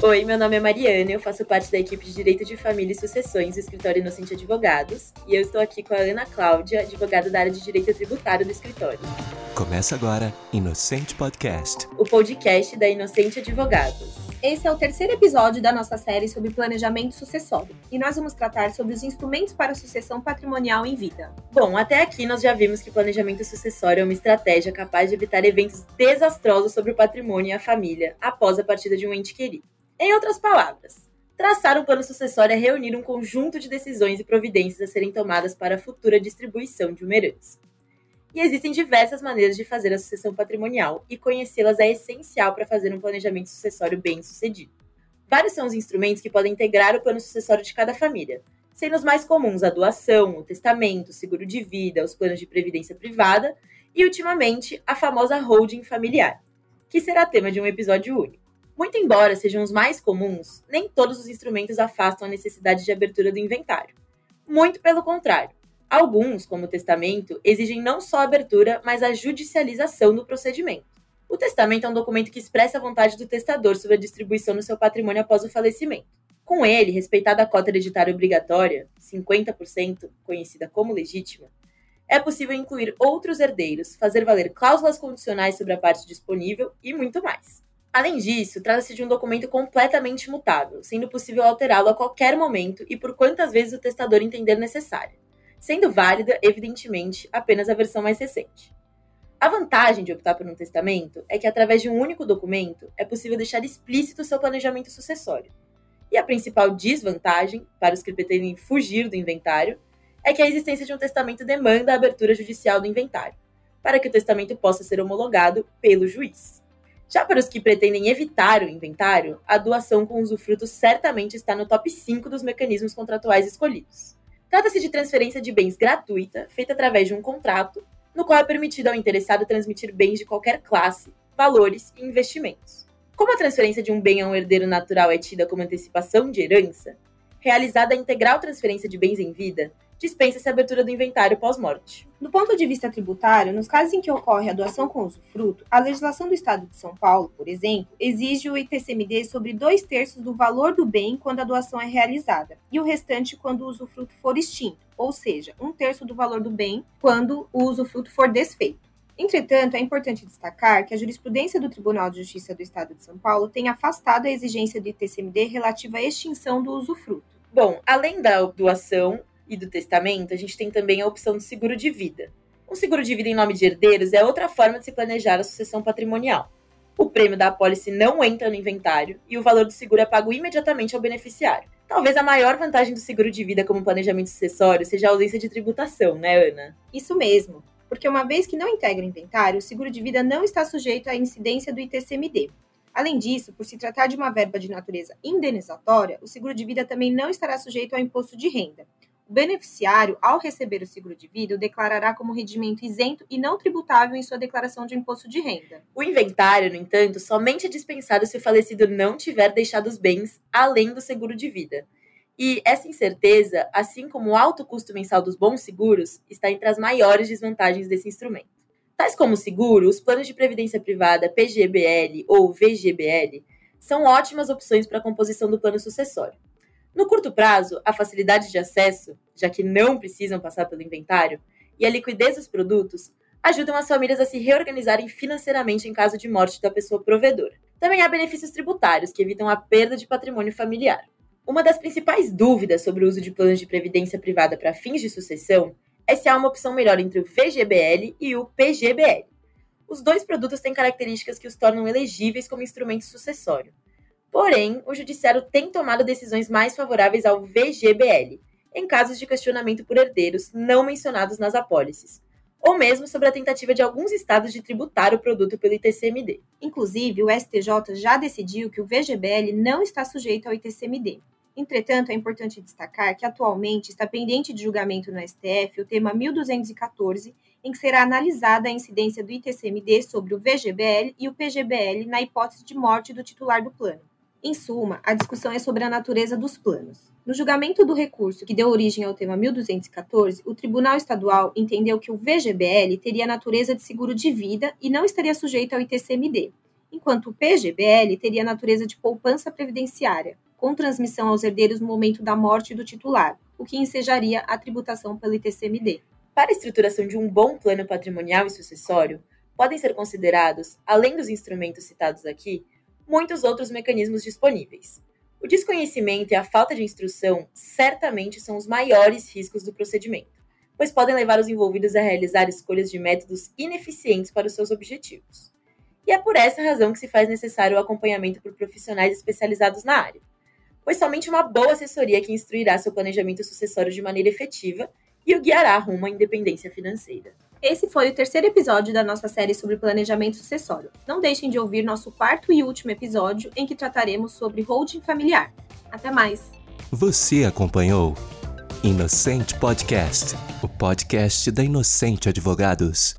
Oi, meu nome é Mariana, eu faço parte da equipe de Direito de Família e Sucessões do Escritório Inocente Advogados, e eu estou aqui com a Ana Cláudia, advogada da área de Direito Tributário do escritório. Começa agora Inocente Podcast, o podcast da Inocente Advogados. Esse é o terceiro episódio da nossa série sobre planejamento sucessório, e nós vamos tratar sobre os instrumentos para a sucessão patrimonial em vida. Bom, até aqui nós já vimos que planejamento sucessório é uma estratégia capaz de evitar eventos desastrosos sobre o patrimônio e a família após a partida de um ente querido. Em outras palavras, traçar um plano sucessório é reunir um conjunto de decisões e providências a serem tomadas para a futura distribuição de uma herança. E existem diversas maneiras de fazer a sucessão patrimonial, e conhecê-las é essencial para fazer um planejamento sucessório bem sucedido. Vários são os instrumentos que podem integrar o plano sucessório de cada família, sendo os mais comuns a doação, o testamento, o seguro de vida, os planos de previdência privada e, ultimamente, a famosa holding familiar, que será tema de um episódio único. Muito embora sejam os mais comuns, nem todos os instrumentos afastam a necessidade de abertura do inventário. Muito pelo contrário. Alguns, como o testamento, exigem não só a abertura, mas a judicialização do procedimento. O testamento é um documento que expressa a vontade do testador sobre a distribuição do seu patrimônio após o falecimento. Com ele, respeitada a cota hereditária obrigatória, 50%, conhecida como legítima, é possível incluir outros herdeiros, fazer valer cláusulas condicionais sobre a parte disponível e muito mais. Além disso, trata-se de um documento completamente mutável, sendo possível alterá-lo a qualquer momento e por quantas vezes o testador entender necessário, sendo válida, evidentemente, apenas a versão mais recente. A vantagem de optar por um testamento é que, através de um único documento, é possível deixar explícito seu planejamento sucessório. E a principal desvantagem, para os que pretendem fugir do inventário, é que a existência de um testamento demanda a abertura judicial do inventário, para que o testamento possa ser homologado pelo juiz. Já para os que pretendem evitar o inventário, a doação com usufruto certamente está no top 5 dos mecanismos contratuais escolhidos. Trata-se de transferência de bens gratuita, feita através de um contrato, no qual é permitido ao interessado transmitir bens de qualquer classe, valores e investimentos. Como a transferência de um bem a um herdeiro natural é tida como antecipação de herança, realizada a integral transferência de bens em vida, dispensa-se a abertura do inventário pós-morte. Do ponto de vista tributário, nos casos em que ocorre a doação com usufruto, a legislação do Estado de São Paulo, por exemplo, exige o ITCMD sobre dois terços do valor do bem quando a doação é realizada, e o restante quando o usufruto for extinto, ou seja, um terço do valor do bem quando o usufruto for desfeito. Entretanto, é importante destacar que a jurisprudência do Tribunal de Justiça do Estado de São Paulo tem afastado a exigência do ITCMD relativa à extinção do usufruto. Bom, além da doação, e do testamento, a gente tem também a opção do seguro de vida. Um seguro de vida em nome de herdeiros é outra forma de se planejar a sucessão patrimonial. O prêmio da apólice não entra no inventário e o valor do seguro é pago imediatamente ao beneficiário. Talvez a maior vantagem do seguro de vida como planejamento sucessório seja a ausência de tributação, né, Ana? Isso mesmo, porque uma vez que não integra o inventário, o seguro de vida não está sujeito à incidência do ITCMD. Além disso, por se tratar de uma verba de natureza indenizatória, o seguro de vida também não estará sujeito ao imposto de renda. O beneficiário, ao receber o seguro de vida, o declarará como rendimento isento e não tributável em sua declaração de imposto de renda. O inventário, no entanto, somente é dispensado se o falecido não tiver deixado os bens além do seguro de vida. E essa incerteza, assim como o alto custo mensal dos bons seguros, está entre as maiores desvantagens desse instrumento. Tais como o seguro, os planos de previdência privada PGBL ou VGBL são ótimas opções para a composição do plano sucessório. No curto prazo, a facilidade de acesso, já que não precisam passar pelo inventário, e a liquidez dos produtos ajudam as famílias a se reorganizarem financeiramente em caso de morte da pessoa provedora. Também há benefícios tributários que evitam a perda de patrimônio familiar. Uma das principais dúvidas sobre o uso de planos de previdência privada para fins de sucessão é se há uma opção melhor entre o VGBL e o PGBL. Os dois produtos têm características que os tornam elegíveis como instrumento sucessório. Porém, o Judiciário tem tomado decisões mais favoráveis ao VGBL, em casos de questionamento por herdeiros não mencionados nas apólices, ou mesmo sobre a tentativa de alguns estados de tributar o produto pelo ITCMD. Inclusive, o STJ já decidiu que o VGBL não está sujeito ao ITCMD. Entretanto, é importante destacar que atualmente está pendente de julgamento no STF o tema 1214, em que será analisada a incidência do ITCMD sobre o VGBL e o PGBL na hipótese de morte do titular do plano. Em suma, a discussão é sobre a natureza dos planos. No julgamento do recurso que deu origem ao tema 1214, o Tribunal Estadual entendeu que o VGBL teria natureza de seguro de vida e não estaria sujeito ao ITCMD. enquanto o PGBL teria natureza de poupança previdenciária, com transmissão aos herdeiros no momento da morte do titular, o que ensejaria a tributação pelo ITCMD. Para a estruturação de um bom plano patrimonial e sucessório, podem ser considerados, além dos instrumentos citados aqui, muitos outros mecanismos disponíveis. O desconhecimento e a falta de instrução certamente são os maiores riscos do procedimento, pois podem levar os envolvidos a realizar escolhas de métodos ineficientes para os seus objetivos. E é por essa razão que se faz necessário o acompanhamento por profissionais especializados na área, pois somente uma boa assessoria que instruirá seu planejamento sucessório de maneira efetiva e o guiará rumo à independência financeira. Esse foi o terceiro episódio da nossa série sobre planejamento sucessório. Não deixem de ouvir nosso quarto e último episódio, em que trataremos sobre holding familiar. Até mais! Você acompanhou Inocente Podcast, o podcast da Inocente Advogados.